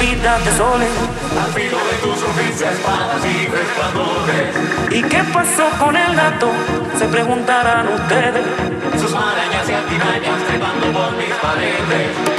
vida desolen. Amigo de tus oficias, patas y resplandores. ¿Y qué pasó con el gato? Se preguntarán ustedes. Sus marañas y antimañas trepando por mis paredes.